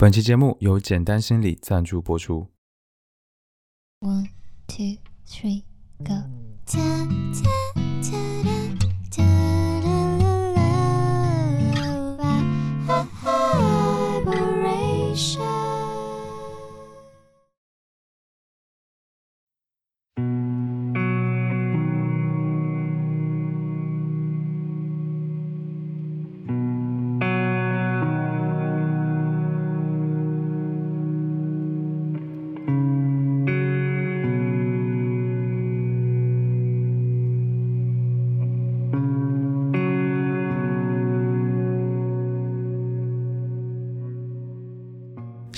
本期节目由简单心理赞助播出。One two three go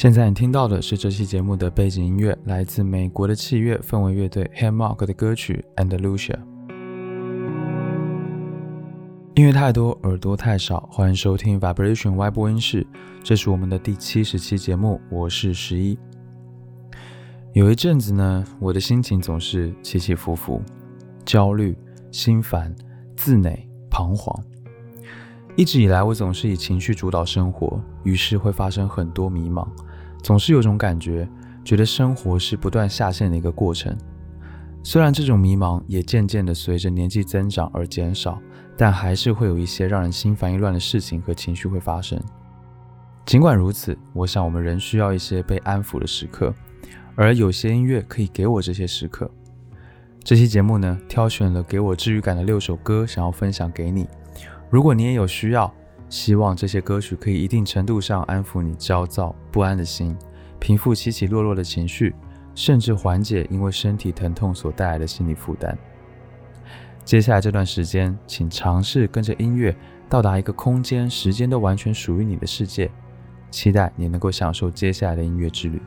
现在你听到的是这期节目的背景音乐，来自美国的器乐氛围乐队 Hammock 的歌曲《Andalusia》。音乐太多，耳朵太少，欢迎收听 Vibration Y 播音室，这是我们的第七十期节目，我是十一。有一阵子呢，我的心情总是起起伏伏，焦虑、心烦、自馁、彷徨。一直以来，我总是以情绪主导生活，于是会发生很多迷茫，总是有种感觉，觉得生活是不断下线的一个过程。虽然这种迷茫也渐渐的随着年纪增长而减少，但还是会有一些让人心烦意乱的事情和情绪会发生。尽管如此，我想我们仍需要一些被安抚的时刻，而有些音乐可以给我这些时刻。这期节目呢，挑选了给我治愈感的六首歌，想要分享给你。如果你也有需要，希望这些歌曲可以一定程度上安抚你焦躁不安的心，平复起起落落的情绪，甚至缓解因为身体疼痛所带来的心理负担。接下来这段时间，请尝试跟着音乐到达一个空间、时间都完全属于你的世界，期待你能够享受接下来的音乐之旅。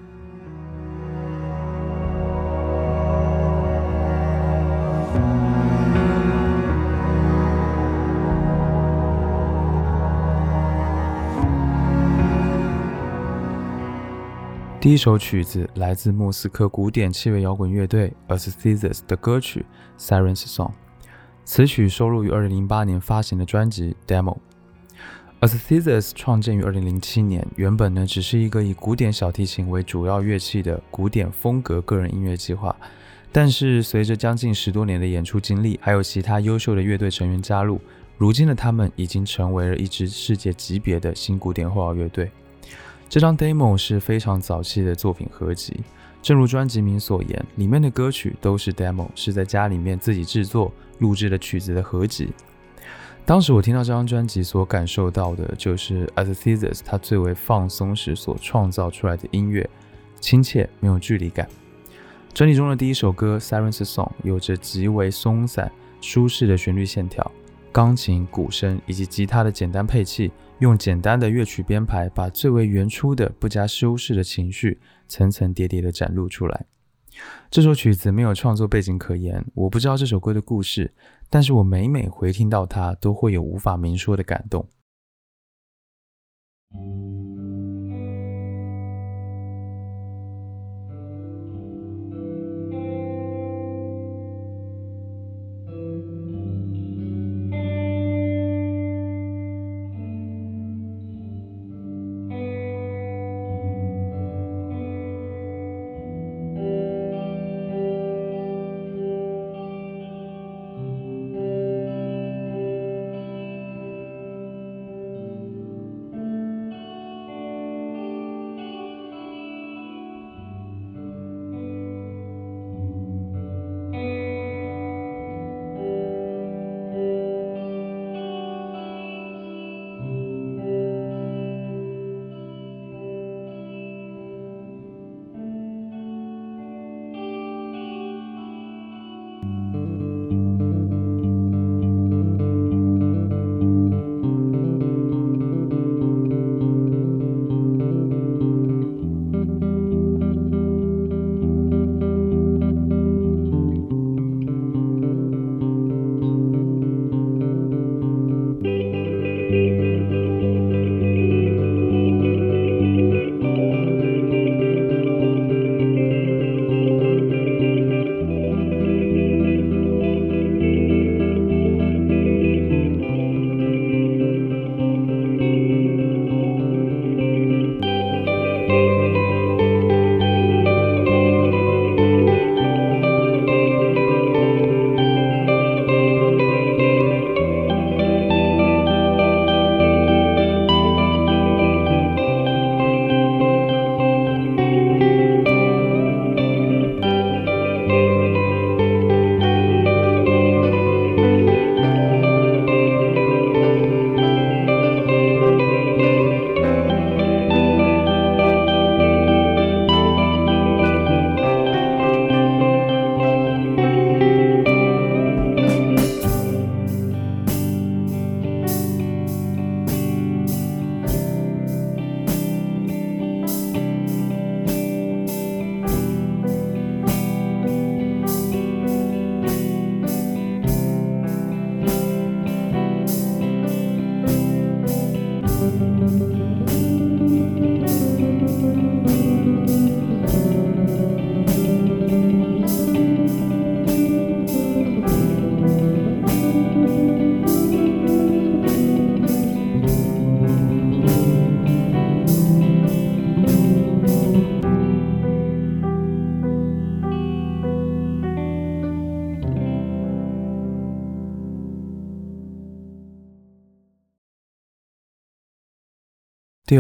第一首曲子来自莫斯科古典器乐摇滚乐队 Aesthesis 的歌曲《Sirens Song》，此曲收录于2008年发行的专辑《Demo》。Aesthesis 创建于2007年，原本呢只是一个以古典小提琴为主要乐器的古典风格个人音乐计划，但是随着将近十多年的演出经历，还有其他优秀的乐队成员加入，如今的他们已经成为了一支世界级别的新古典后摇乐队。这张 demo 是非常早期的作品合集，正如专辑名所言，里面的歌曲都是 demo，是在家里面自己制作录制的曲子的合集。当时我听到这张专辑所感受到的就是 Aesthesis 它最为放松时所创造出来的音乐，亲切没有距离感。专辑中的第一首歌 Sirens Song 有着极为松散、舒适的旋律线条。钢琴、鼓声以及吉他的简单配器，用简单的乐曲编排，把最为原初的、不加修饰的情绪层层叠叠地展露出来。这首曲子没有创作背景可言，我不知道这首歌的故事，但是我每每回听到它，都会有无法明说的感动。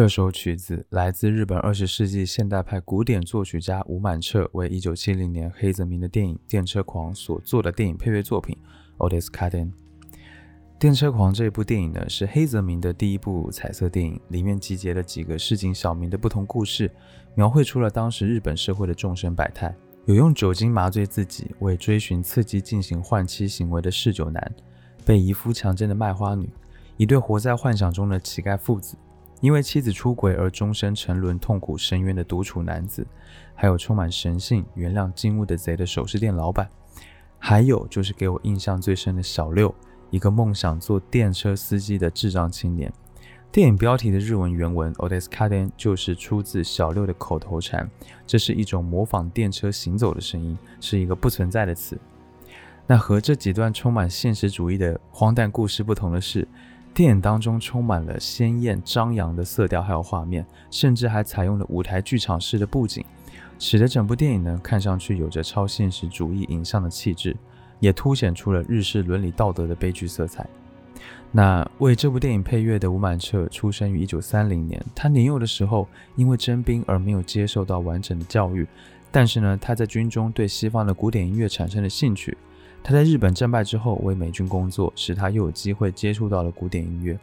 这首曲子来自日本二十世纪现代派古典作曲家吴满彻，为一九七零年黑泽明的电影《电车狂》所做的电影配乐作品《Otis Kaden》。《电车狂》这部电影呢，是黑泽明的第一部彩色电影，里面集结了几个市井小民的不同故事，描绘出了当时日本社会的众生百态。有用酒精麻醉自己为追寻刺激进行换妻行为的嗜酒男，被姨夫强奸的卖花女，一对活在幻想中的乞丐父子。因为妻子出轨而终身沉沦痛苦深渊的独处男子，还有充满神性、原谅金物的贼的首饰店老板，还有就是给我印象最深的小六，一个梦想做电车司机的智障青年。电影标题的日文原文 “Odes Kaden” 就是出自小六的口头禅，这是一种模仿电车行走的声音，是一个不存在的词。那和这几段充满现实主义的荒诞故事不同的是。电影当中充满了鲜艳张扬的色调，还有画面，甚至还采用了舞台剧场式的布景，使得整部电影呢看上去有着超现实主义影像的气质，也凸显出了日式伦理道德的悲剧色彩。那为这部电影配乐的吴满彻出生于一九三零年，他年幼的时候因为征兵而没有接受到完整的教育，但是呢他在军中对西方的古典音乐产生了兴趣。他在日本战败之后为美军工作，使他又有机会接触到了古典音乐。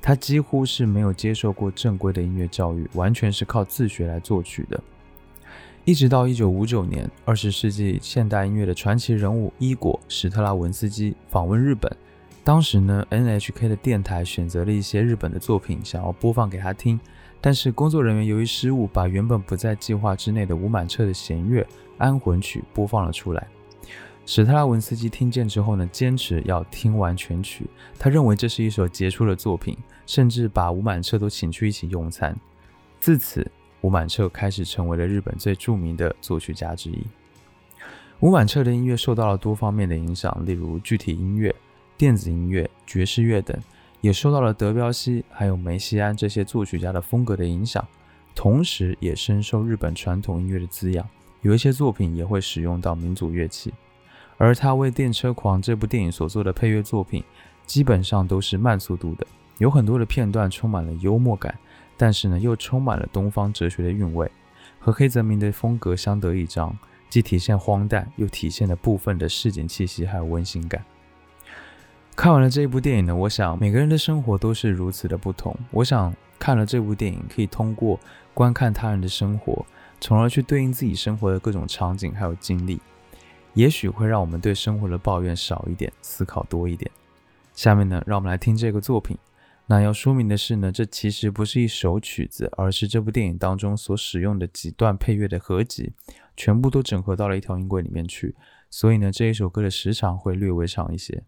他几乎是没有接受过正规的音乐教育，完全是靠自学来作曲的。一直到一九五九年，二十世纪现代音乐的传奇人物伊果·史特拉文斯基访问日本，当时呢，NHK 的电台选择了一些日本的作品，想要播放给他听，但是工作人员由于失误，把原本不在计划之内的吴满彻的弦乐安魂曲播放了出来。史特拉文斯基听见之后呢，坚持要听完全曲。他认为这是一首杰出的作品，甚至把吴满彻都请去一起用餐。自此，吴满彻开始成为了日本最著名的作曲家之一。吴满彻的音乐受到了多方面的影响，例如具体音乐、电子音乐、爵士乐等，也受到了德彪西还有梅西安这些作曲家的风格的影响，同时也深受日本传统音乐的滋养。有一些作品也会使用到民族乐器。而他为《电车狂》这部电影所做的配乐作品，基本上都是慢速度的，有很多的片段充满了幽默感，但是呢，又充满了东方哲学的韵味，和黑泽明的风格相得益彰，既体现荒诞，又体现了部分的市井气息还有温馨感。看完了这部电影呢，我想每个人的生活都是如此的不同。我想看了这部电影，可以通过观看他人的生活，从而去对应自己生活的各种场景还有经历。也许会让我们对生活的抱怨少一点，思考多一点。下面呢，让我们来听这个作品。那要说明的是呢，这其实不是一首曲子，而是这部电影当中所使用的几段配乐的合集，全部都整合到了一条音轨里面去。所以呢，这一首歌的时长会略微长一些。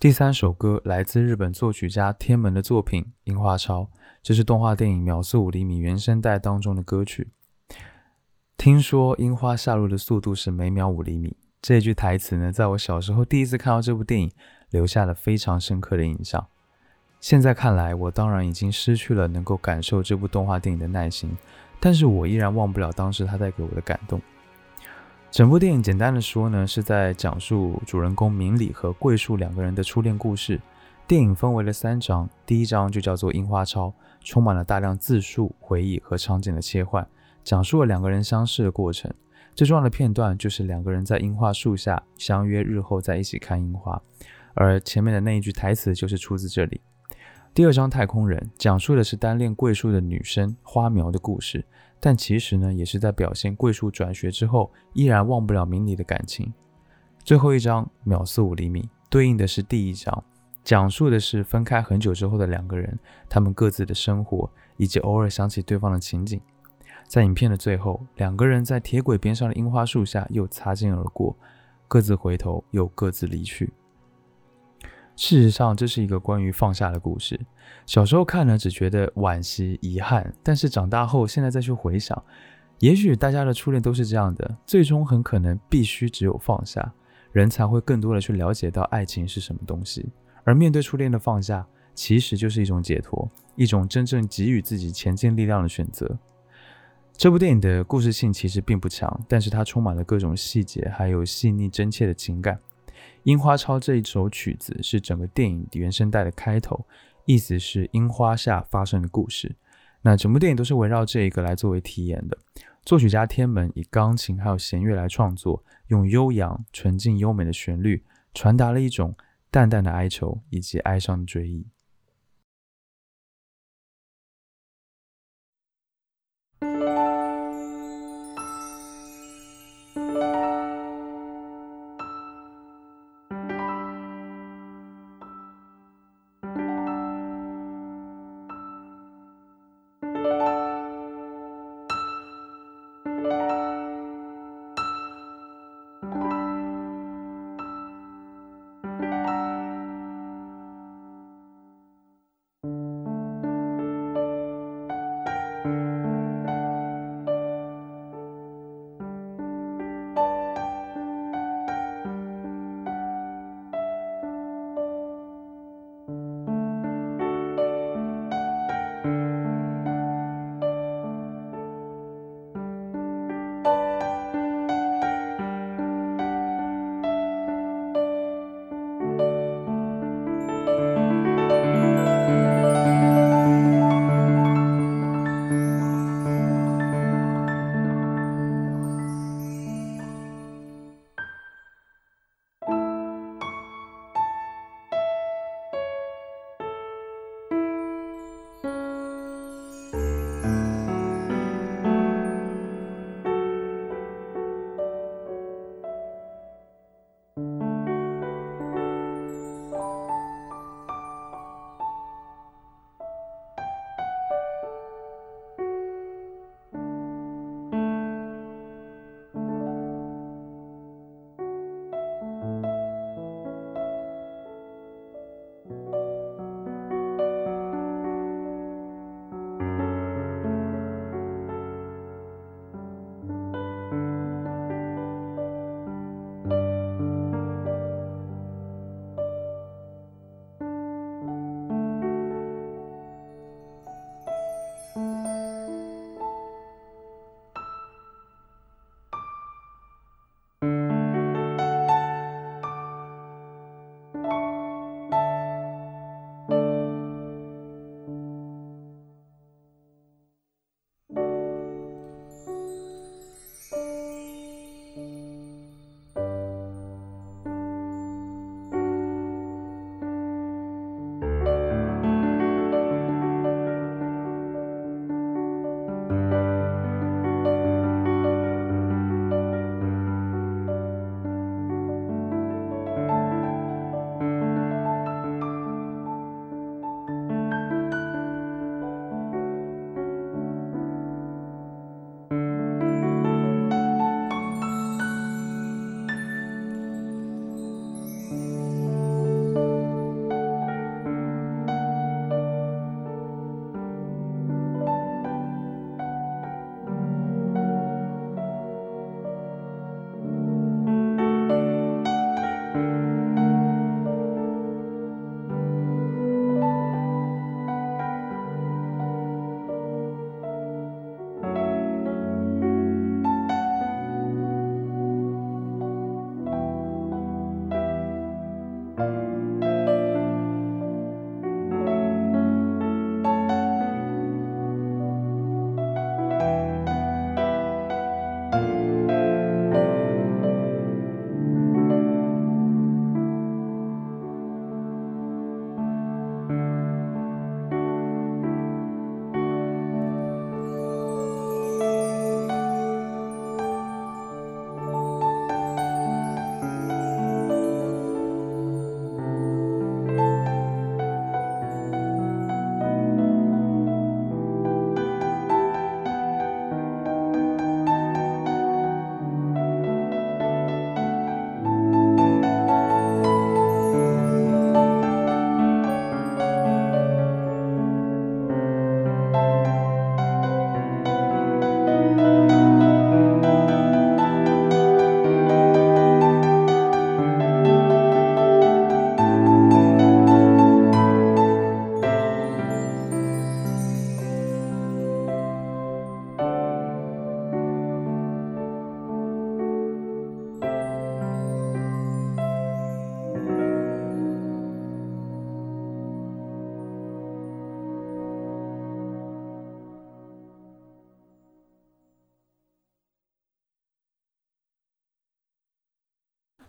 第三首歌来自日本作曲家天门的作品《樱花超》，这是动画电影《秒速五厘米》原声带当中的歌曲。听说樱花下落的速度是每秒五厘米，这句台词呢，在我小时候第一次看到这部电影，留下了非常深刻的印象。现在看来，我当然已经失去了能够感受这部动画电影的耐心，但是我依然忘不了当时它带给我的感动。整部电影简单的说呢，是在讲述主人公明里和桂树两个人的初恋故事。电影分为了三章，第一章就叫做《樱花抄》，充满了大量自述、回忆和场景的切换，讲述了两个人相识的过程。最重要的片段就是两个人在樱花树下相约，日后在一起看樱花。而前面的那一句台词就是出自这里。第二章《太空人》讲述的是单恋桂树的女生花苗的故事，但其实呢，也是在表现桂树转学之后依然忘不了明里的感情。最后一章《秒速五厘米》对应的是第一章，讲述的是分开很久之后的两个人，他们各自的生活以及偶尔想起对方的情景。在影片的最后，两个人在铁轨边上的樱花树下又擦肩而过，各自回头又各自离去。事实上，这是一个关于放下的故事。小时候看呢，只觉得惋惜、遗憾，但是长大后，现在再去回想，也许大家的初恋都是这样的，最终很可能必须只有放下，人才会更多的去了解到爱情是什么东西。而面对初恋的放下，其实就是一种解脱，一种真正给予自己前进力量的选择。这部电影的故事性其实并不强，但是它充满了各种细节，还有细腻真切的情感。樱花抄这一首曲子是整个电影原声带的开头，意思是樱花下发生的故事。那整部电影都是围绕这一个来作为题眼的。作曲家天门以钢琴还有弦乐来创作，用悠扬、纯净、优美的旋律，传达了一种淡淡的哀愁以及哀伤的追忆。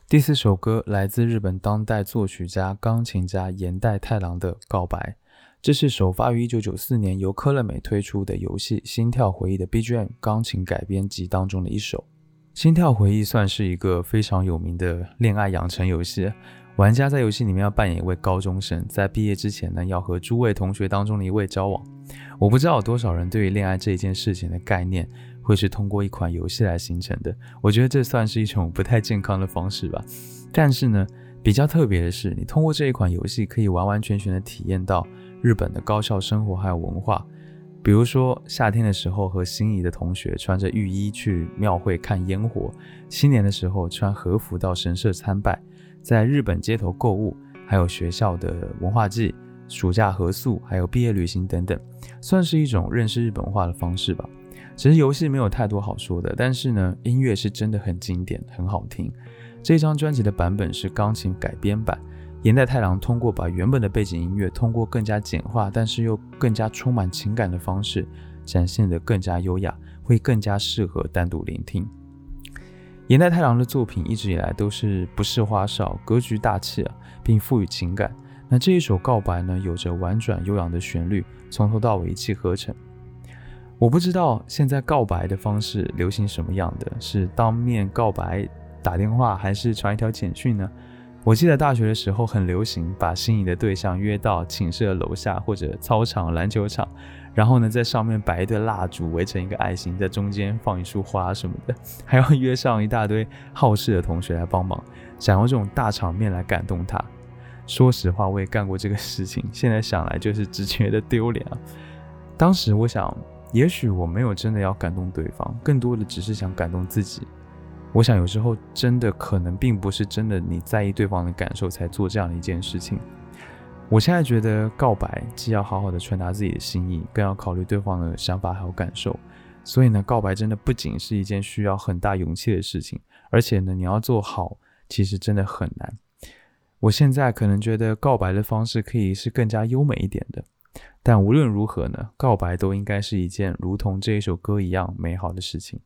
第四首歌来自日本当代作曲家、钢琴家岩代太郎的《告白》，这是首发于1994年由科乐美推出的游戏《心跳回忆》的 BGM 钢琴改编集当中的一首。《心跳回忆》算是一个非常有名的恋爱养成游戏，玩家在游戏里面要扮演一位高中生，在毕业之前呢，要和诸位同学当中的一位交往。我不知道有多少人对于恋爱这一件事情的概念。会是通过一款游戏来形成的，我觉得这算是一种不太健康的方式吧。但是呢，比较特别的是，你通过这一款游戏可以完完全全的体验到日本的高校生活还有文化。比如说夏天的时候和心仪的同学穿着浴衣去庙会看烟火，新年的时候穿和服到神社参拜，在日本街头购物，还有学校的文化季、暑假合宿，还有毕业旅行等等，算是一种认识日本化的方式吧。其实游戏没有太多好说的，但是呢，音乐是真的很经典，很好听。这张专辑的版本是钢琴改编版，岩代太郎通过把原本的背景音乐通过更加简化，但是又更加充满情感的方式展现得更加优雅，会更加适合单独聆听。岩代太郎的作品一直以来都是不是花哨，格局大气，并赋予情感。那这一首告白呢，有着婉转悠扬的旋律，从头到尾一气呵成。我不知道现在告白的方式流行什么样的，是当面告白、打电话，还是传一条简讯呢？我记得大学的时候很流行把心仪的对象约到寝室的楼下或者操场、篮球场，然后呢在上面摆一堆蜡烛，围成一个爱心，在中间放一束花什么的，还要约上一大堆好事的同学来帮忙，想用这种大场面来感动他。说实话，我也干过这个事情，现在想来就是只觉得丢脸啊。当时我想。也许我没有真的要感动对方，更多的只是想感动自己。我想有时候真的可能并不是真的你在意对方的感受才做这样的一件事情。我现在觉得告白既要好好的传达自己的心意，更要考虑对方的想法还有感受。所以呢，告白真的不仅是一件需要很大勇气的事情，而且呢，你要做好，其实真的很难。我现在可能觉得告白的方式可以是更加优美一点的。但无论如何呢，告白都应该是一件如同这一首歌一样美好的事情。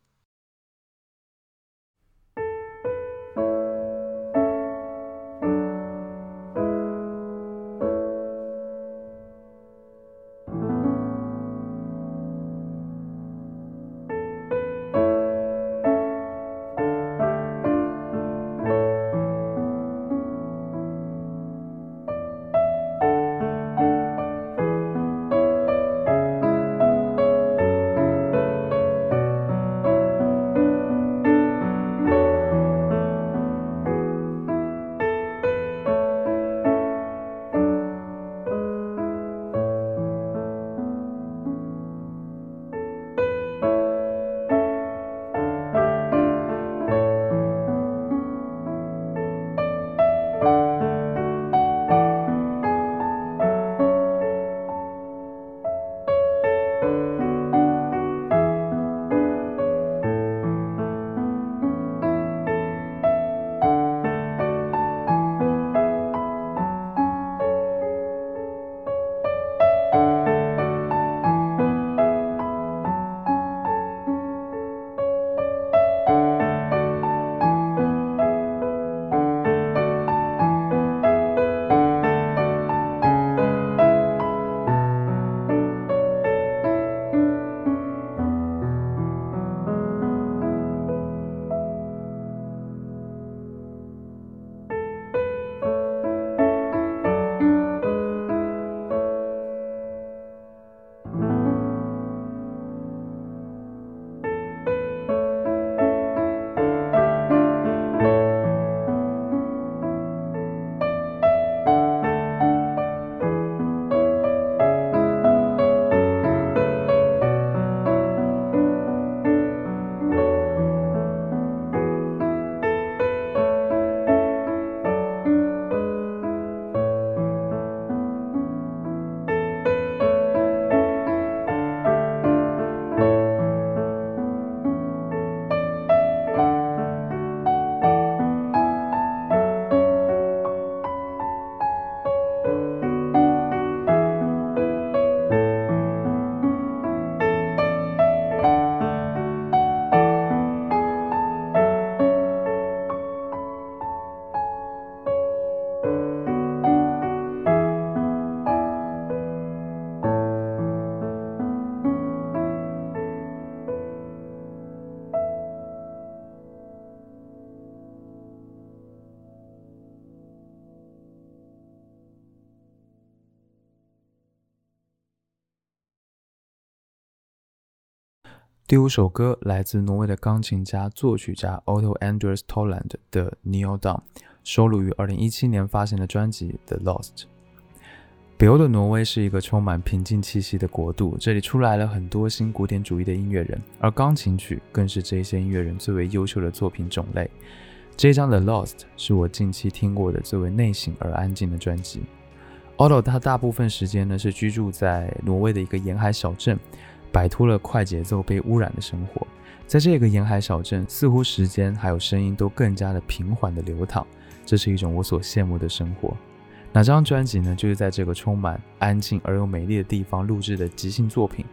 第五首歌来自挪威的钢琴家、作曲家 Otto Andreas Toland 的《Kneel Down》，收录于2017年发行的专辑《The Lost》。北欧的挪威是一个充满平静气息的国度，这里出来了很多新古典主义的音乐人，而钢琴曲更是这些音乐人最为优秀的作品种类。这张《The Lost》是我近期听过的最为内省而安静的专辑。Otto 他大部分时间呢是居住在挪威的一个沿海小镇，摆脱了快节奏被污染的生活。在这个沿海小镇，似乎时间还有声音都更加的平缓的流淌，这是一种我所羡慕的生活。那这张专辑呢，就是在这个充满安静而又美丽的地方录制的即兴作品。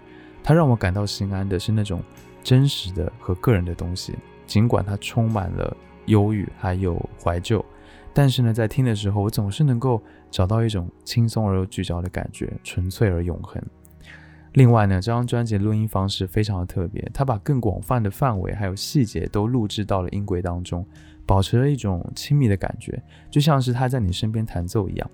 它让我感到心安的是那种真实的和个人的东西，尽管它充满了忧郁还有怀旧，但是呢，在听的时候，我总是能够找到一种轻松而又聚焦的感觉，纯粹而永恒。另外呢，这张专辑的录音方式非常的特别，它把更广泛的范围还有细节都录制到了音轨当中。保持了一种亲密的感觉，就像是他在你身边弹奏一样。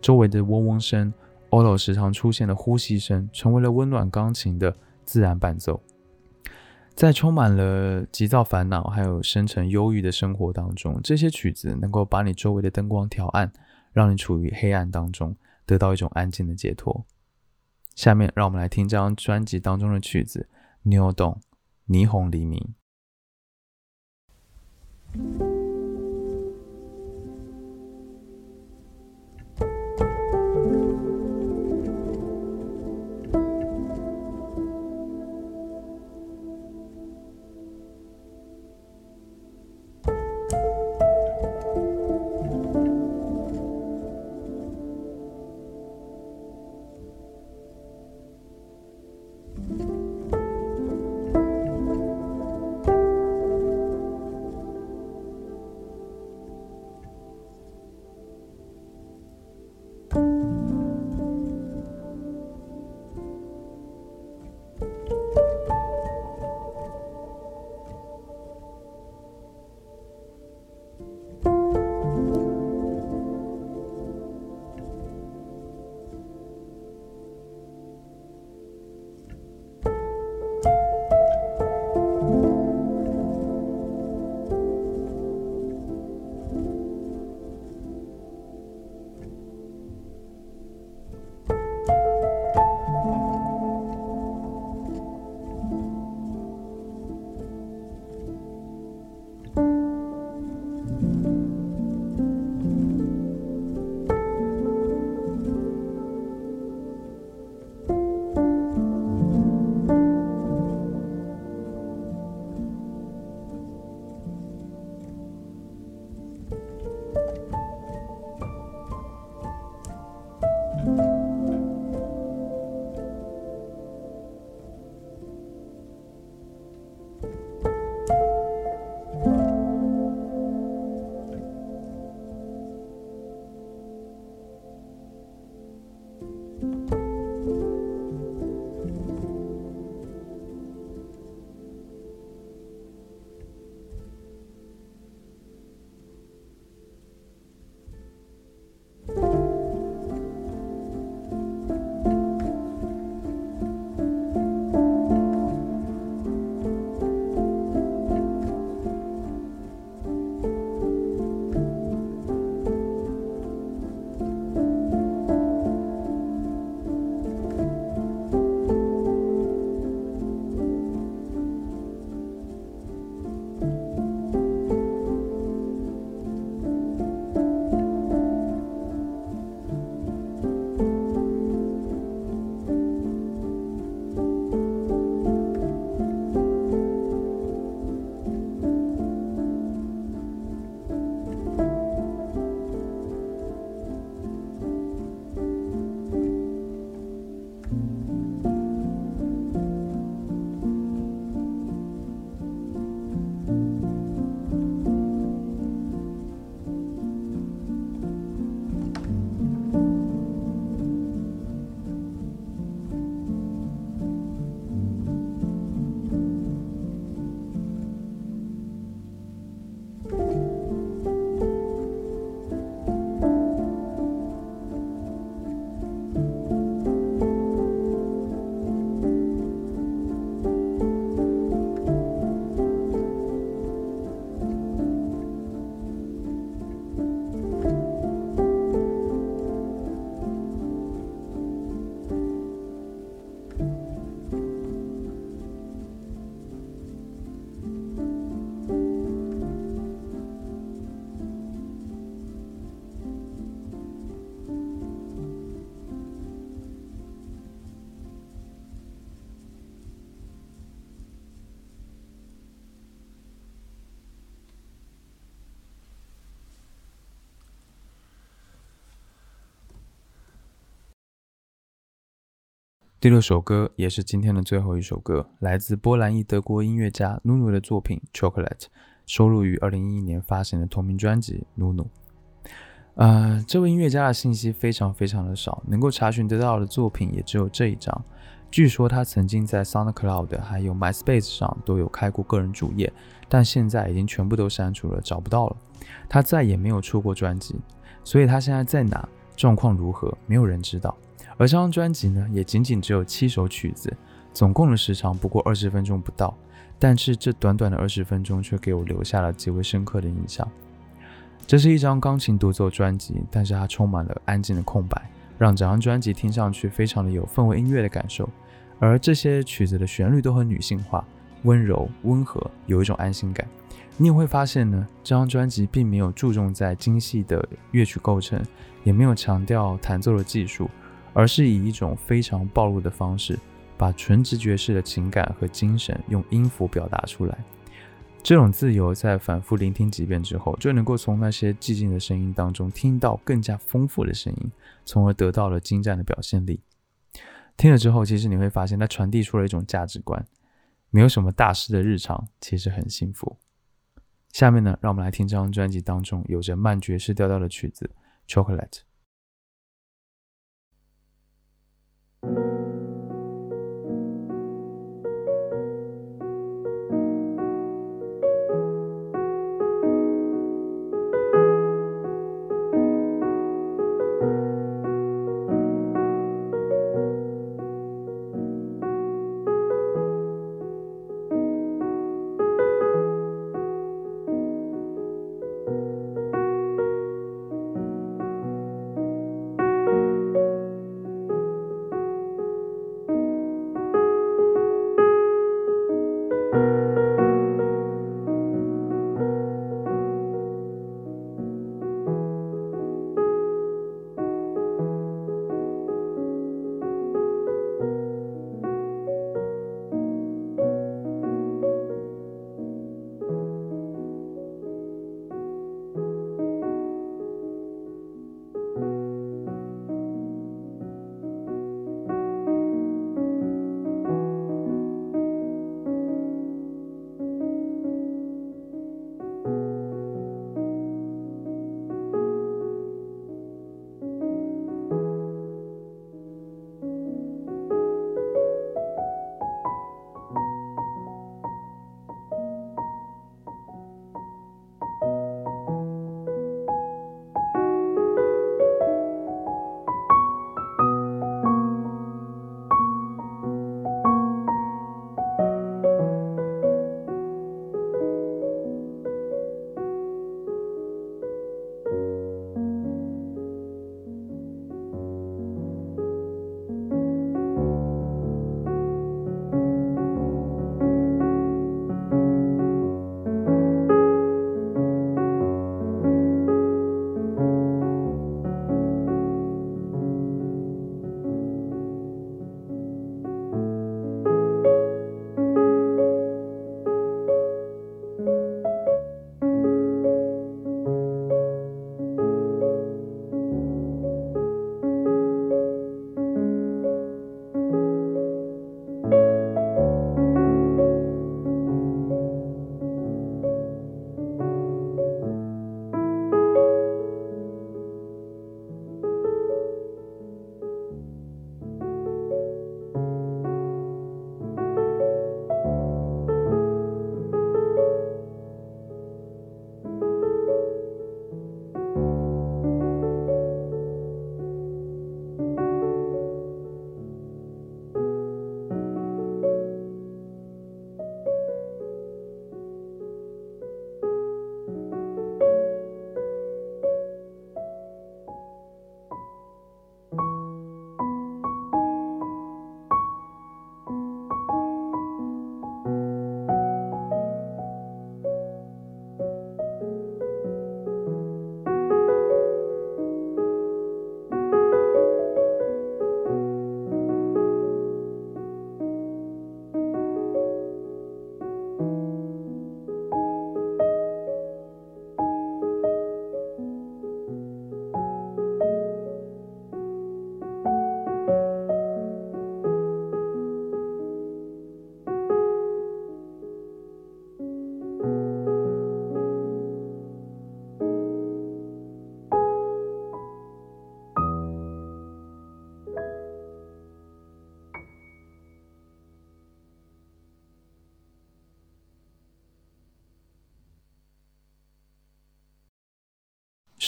周围的嗡嗡声，Olo 时常出现的呼吸声，成为了温暖钢琴的自然伴奏。在充满了急躁烦恼还有深沉忧郁的生活当中，这些曲子能够把你周围的灯光调暗，让你处于黑暗当中，得到一种安静的解脱。下面让我们来听这张专辑当中的曲子《New Dawn》霓虹黎明。第六首歌也是今天的最后一首歌，来自波兰裔德国音乐家 Nunu 的作品《Chocolate》，收录于2011年发行的同名专辑《Nunu》。呃，这位音乐家的信息非常非常的少，能够查询得到的作品也只有这一张。据说他曾经在 SoundCloud 还有 MySpace 上都有开过个人主页，但现在已经全部都删除了，找不到了。他再也没有出过专辑，所以他现在在哪，状况如何，没有人知道。而这张专辑呢，也仅仅只有七首曲子，总共的时长不过二十分钟不到。但是这短短的二十分钟，却给我留下了极为深刻的印象。这是一张钢琴独奏专辑，但是它充满了安静的空白，让整张专辑听上去非常的有氛围音乐的感受。而这些曲子的旋律都很女性化、温柔、温和，有一种安心感。你也会发现呢，这张专辑并没有注重在精细的乐曲构成，也没有强调弹奏的技术。而是以一种非常暴露的方式，把纯直觉式的情感和精神用音符表达出来。这种自由在反复聆听几遍之后，就能够从那些寂静的声音当中听到更加丰富的声音，从而得到了精湛的表现力。听了之后，其实你会发现它传递出了一种价值观：没有什么大师的日常其实很幸福。下面呢，让我们来听这张专辑当中有着慢爵士调调的曲子《Chocolate》。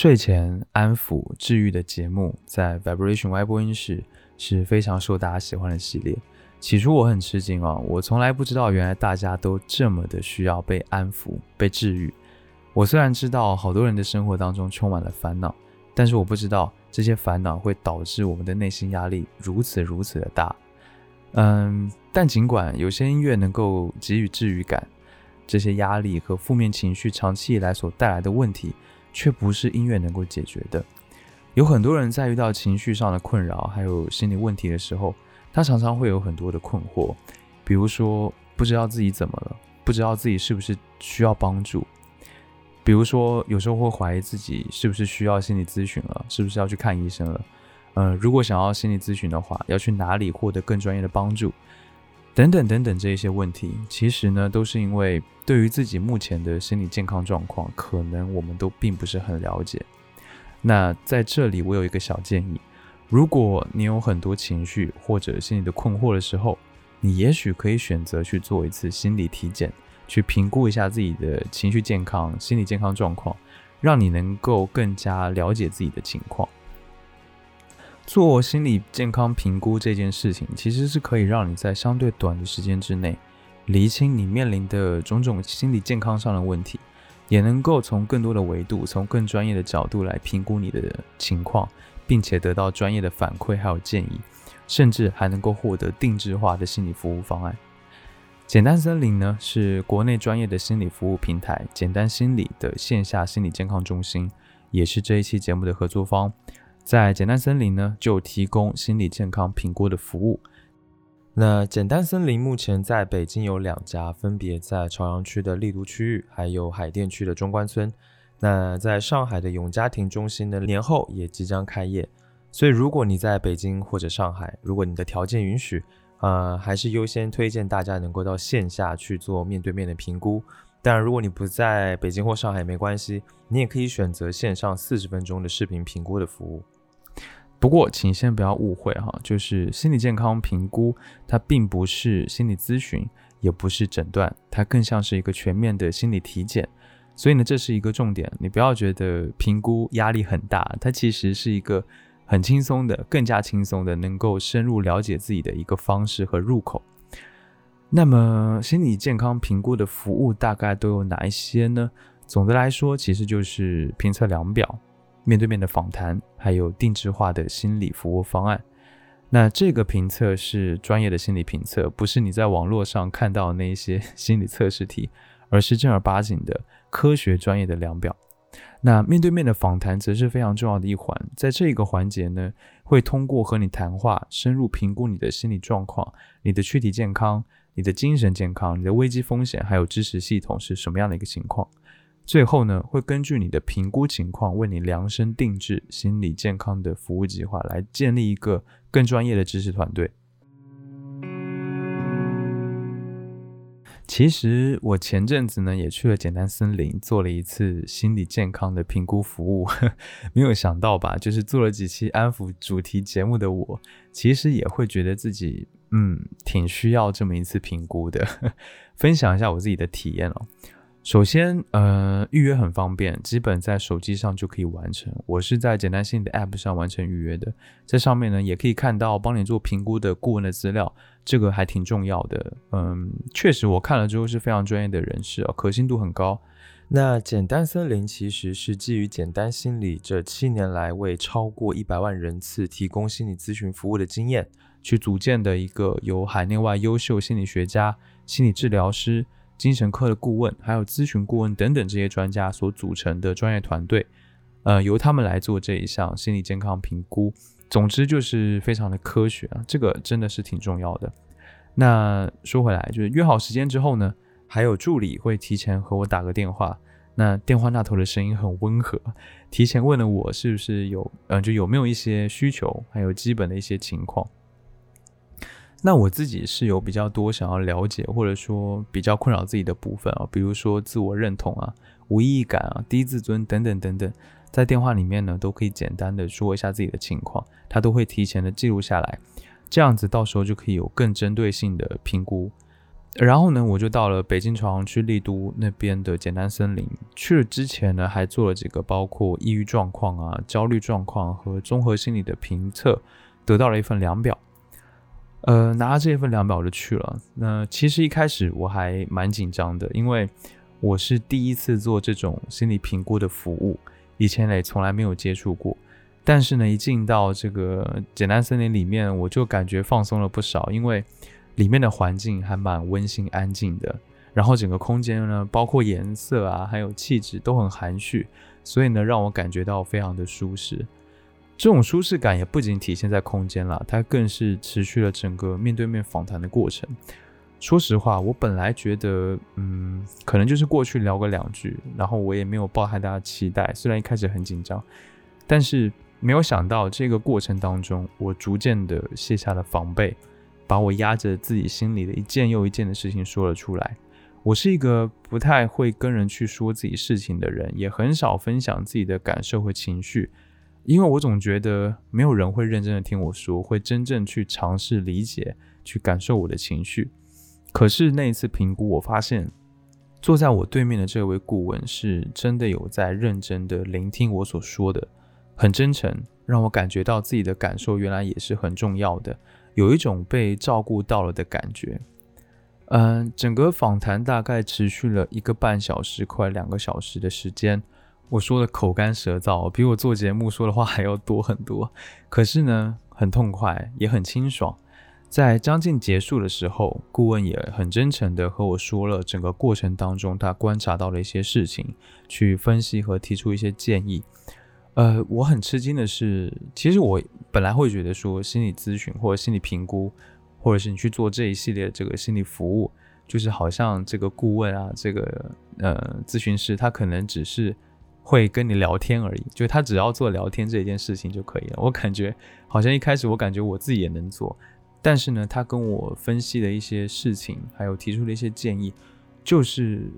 睡前安抚治愈的节目，在 Vibration Y 播音室是非常受大家喜欢的系列。起初我很吃惊啊，我从来不知道原来大家都这么的需要被安抚、被治愈。我虽然知道好多人的生活当中充满了烦恼，但是我不知道这些烦恼会导致我们的内心压力如此如此的大。嗯，但尽管有些音乐能够给予治愈感，这些压力和负面情绪长期以来所带来的问题，却不是音乐能够解决的。有很多人在遇到情绪上的困扰还有心理问题的时候，他常常会有很多的困惑，比如说不知道自己怎么了，不知道自己是不是需要帮助。比如说，有时候会怀疑自己是不是需要心理咨询了，是不是要去看医生了？嗯，如果想要心理咨询的话，要去哪里获得更专业的帮助？等等等等，这一些问题，其实呢，都是因为对于自己目前的心理健康状况，可能我们都并不是很了解。那在这里，我有一个小建议：如果你有很多情绪或者心理的困惑的时候，你也许可以选择去做一次心理体检。去评估一下自己的情绪健康、心理健康状况，让你能够更加了解自己的情况。做心理健康评估这件事情，其实是可以让你在相对短的时间之内，厘清你面临的种种心理健康上的问题，也能够从更多的维度、从更专业的角度来评估你的情况，并且得到专业的反馈还有建议，甚至还能够获得定制化的心理服务方案。简单森林呢，是国内专业的心理服务平台，简单心理的线下心理健康中心，也是这一期节目的合作方。在简单森林呢，就提供心理健康评估的服务。那简单森林目前在北京有两家，分别在朝阳区的丽都区域，还有海淀区的中关村。那在上海的永嘉庭中心呢，年后也即将开业。所以如果你在北京或者上海，如果你的条件允许。呃，还是优先推荐大家能够到线下去做面对面的评估。当然，如果你不在北京或上海，没关系，你也可以选择线上四十分钟的视频评估的服务。不过，请先不要误会哈，就是心理健康评估，它并不是心理咨询，也不是诊断，它更像是一个全面的心理体检。所以呢，这是一个重点，你不要觉得评估压力很大，它其实是一个。很轻松的，更加轻松的，能够深入了解自己的一个方式和入口。那么，心理健康评估的服务大概都有哪一些呢？总的来说，其实就是评测量表、面对面的访谈，还有定制化的心理服务方案。那这个评测是专业的心理评测，不是你在网络上看到那些心理测试题，而是正儿八经的科学专业的量表。那面对面的访谈则是非常重要的一环，在这个环节呢，会通过和你谈话，深入评估你的心理状况、你的躯体健康、你的精神健康、你的危机风险，还有支持系统是什么样的一个情况。最后呢，会根据你的评估情况，为你量身定制心理健康的服务计划，来建立一个更专业的知识团队。其实我前阵子呢也去了简单森林，做了一次心理健康的评估服务。没有想到吧，就是做了几期安抚主题节目的我，其实也会觉得自己嗯挺需要这么一次评估的。分享一下我自己的体验哦。首先，呃，预约很方便，基本在手机上就可以完成。我是在简单心理的 App 上完成预约的，在上面呢也可以看到帮你做评估的顾问的资料，这个还挺重要的。嗯，确实我看了之后是非常专业的人士啊，可信度很高。那简单森林其实是基于简单心理这七年来为超过一百万人次提供心理咨询服务的经验去组建的一个由海内外优秀心理学家、心理治疗师。精神科的顾问，还有咨询顾问等等这些专家所组成的专业团队，呃，由他们来做这一项心理健康评估。总之就是非常的科学啊，这个真的是挺重要的。那说回来，就是约好时间之后呢，还有助理会提前和我打个电话。那电话那头的声音很温和，提前问了我是不是有，嗯，就有没有一些需求，还有基本的一些情况。那我自己是有比较多想要了解，或者说比较困扰自己的部分啊，比如说自我认同啊、无意义感啊、低自尊等等等等，在电话里面呢都可以简单的说一下自己的情况，他都会提前的记录下来，这样子到时候就可以有更针对性的评估。然后呢，我就到了北京朝阳区丽都那边的简单森林。去了之前呢，还做了几个包括抑郁状况啊、焦虑状况和综合心理的评测，得到了一份量表。呃，拿着这一份量表就去了。那其实一开始我还蛮紧张的，因为我是第一次做这种心理评估的服务，以前也从来没有接触过。但是呢，一进到这个简单森林里面，我就感觉放松了不少，因为。里面的环境还蛮温馨安静的，然后整个空间呢，包括颜色啊，还有气质都很含蓄，所以呢，让我感觉到非常的舒适。这种舒适感也不仅体现在空间了，它更是持续了整个面对面访谈的过程。说实话，我本来觉得，嗯，可能就是过去聊个两句，然后我也没有抱太大的期待，虽然一开始很紧张，但是没有想到这个过程当中，我逐渐的卸下了防备。把我压着自己心里的一件又一件的事情说了出来。我是一个不太会跟人去说自己事情的人，也很少分享自己的感受和情绪，因为我总觉得没有人会认真的听我说，会真正去尝试理解、去感受我的情绪。可是那一次评估，我发现坐在我对面的这位顾问是真的有在认真的聆听我所说的，很真诚，让我感觉到自己的感受原来也是很重要的。有一种被照顾到了的感觉。嗯，整个访谈大概持续了一个半小时，快两个小时的时间。我说的口干舌燥，比我做节目说的话还要多很多。可是呢，很痛快，也很清爽。在将近结束的时候，顾问也很真诚的和我说了整个过程当中他观察到的一些事情，去分析和提出一些建议。呃，我很吃惊的是，其实我本来会觉得说，心理咨询或者心理评估，或者是你去做这一系列这个心理服务，就是好像这个顾问啊，这个呃咨询师，他可能只是会跟你聊天而已，就他只要做聊天这件事情就可以了。我感觉好像一开始我感觉我自己也能做，但是呢，他跟我分析的一些事情，还有提出的一些建议，就是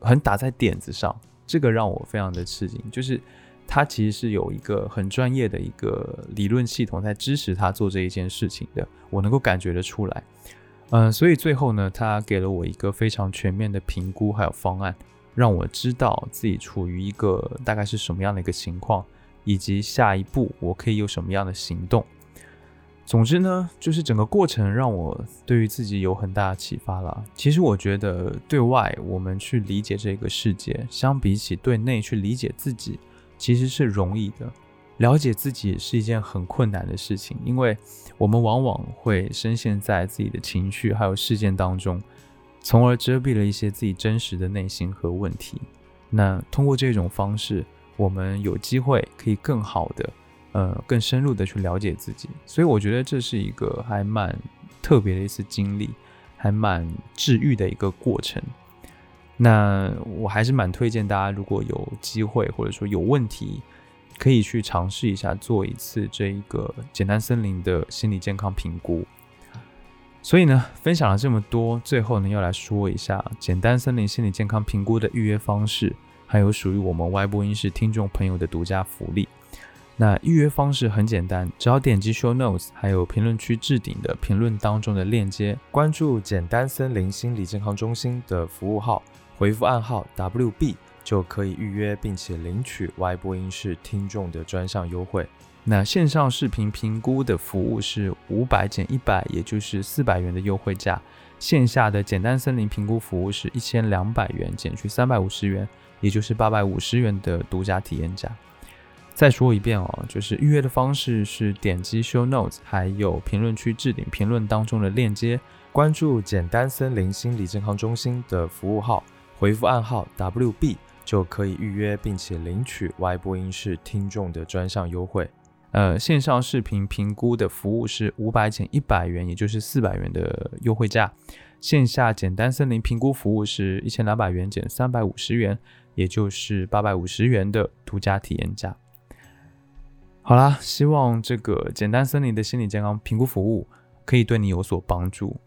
很打在点子上，这个让我非常的吃惊，就是。他其实是有一个很专业的一个理论系统在支持他做这一件事情的，我能够感觉得出来。嗯，所以最后呢，他给了我一个非常全面的评估还有方案，让我知道自己处于一个大概是什么样的一个情况，以及下一步我可以有什么样的行动。总之呢，就是整个过程让我对于自己有很大的启发了。其实我觉得对外我们去理解这个世界，相比起对内去理解自己。其实是容易的，了解自己是一件很困难的事情，因为我们往往会深陷在自己的情绪还有事件当中，从而遮蔽了一些自己真实的内心和问题。那通过这种方式，我们有机会可以更好的，呃，更深入的去了解自己。所以我觉得这是一个还蛮特别的一次经历，还蛮治愈的一个过程。那我还是蛮推荐大家，如果有机会或者说有问题，可以去尝试一下做一次这一个简单森林的心理健康评估。所以呢，分享了这么多，最后呢要来说一下简单森林心理健康评估的预约方式，还有属于我们歪播音室听众朋友的独家福利。那预约方式很简单，只要点击 Show Notes，还有评论区置顶的评论当中的链接，关注简单森林心理健康中心的服务号。回复暗号 WB 就可以预约，并且领取 Y 播音室听众的专项优惠。那线上视频评估的服务是五百减一百，也就是四百元的优惠价；线下的简单森林评估服务是一千两百元减去三百五十元，也就是八百五十元的独家体验价。再说一遍哦，就是预约的方式是点击 Show Notes，还有评论区置顶评论当中的链接，关注简单森林心理健康中心的服务号。回复暗号 WB 就可以预约，并且领取 Y 播音室听众的专项优惠。呃，线上视频评估的服务是五百减一百元，也就是四百元的优惠价；线下简单森林评估服务是一千两百元减三百五十元，也就是八百五十元的独家体验价。好啦，希望这个简单森林的心理健康评估服务可以对你有所帮助。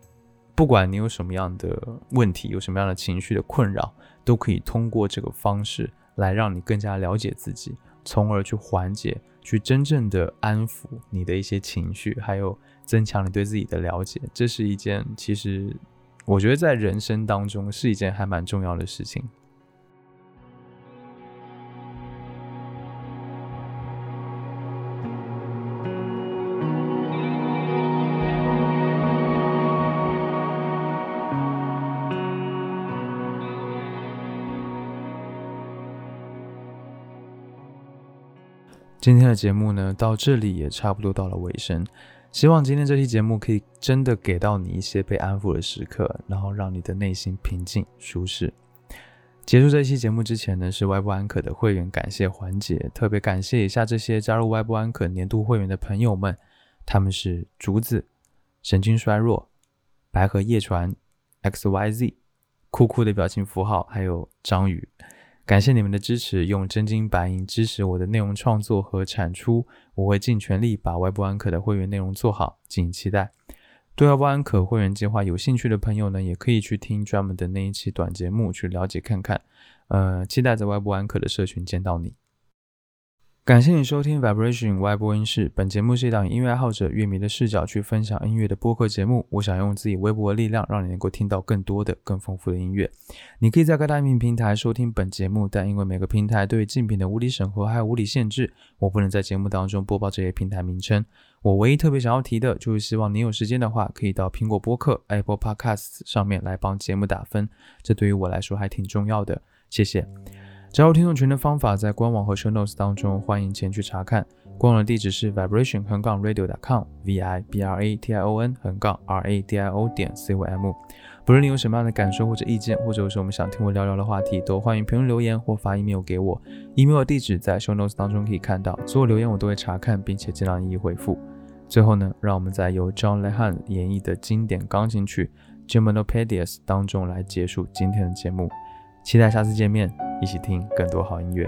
不管你有什么样的问题，有什么样的情绪的困扰，都可以通过这个方式来让你更加了解自己，从而去缓解、去真正的安抚你的一些情绪，还有增强你对自己的了解。这是一件其实我觉得在人生当中是一件还蛮重要的事情。今天的节目呢，到这里也差不多到了尾声。希望今天这期节目可以真的给到你一些被安抚的时刻，然后让你的内心平静舒适。结束这期节目之前呢，是外部安可的会员感谢环节，特别感谢一下这些加入外部安可年度会员的朋友们，他们是竹子、神经衰弱、白河夜船、X Y Z、酷酷的表情符号，还有章鱼。感谢你们的支持，用真金白银支持我的内容创作和产出，我会尽全力把外部安可的会员内容做好，敬请期待。对外部安可会员计划有兴趣的朋友呢，也可以去听专门的那一期短节目去了解看看。呃，期待在外部安可的社群见到你。感谢你收听 Vibration 外播音室。本节目是一档音乐爱好者、乐迷的视角去分享音乐的播客节目。我想用自己微薄的力量，让你能够听到更多的、更丰富的音乐。你可以在各大音频平台收听本节目，但因为每个平台对竞品的无理审核还有无理限制，我不能在节目当中播报这些平台名称。我唯一特别想要提的，就是希望你有时间的话，可以到苹果播客 Apple Podcasts 上面来帮节目打分，这对于我来说还挺重要的。谢谢。加入听众群的方法在官网和 show notes 当中，欢迎前去查看。官网的地址是 vibration 横杠 radio.com，v i b r a t i o n 横杠 r a d i o 点 c o m。不论你有什么样的感受或者意见，或者有什么想听我聊聊的话题，都欢迎评论留言或发 email 给我。email 地址在 show notes 当中可以看到，所有留言我都会查看，并且尽量一一回复。最后呢，让我们在由 John Lehan 演绎的经典钢琴曲 geminopedias 当中来结束今天的节目。期待下次见面，一起听更多好音乐。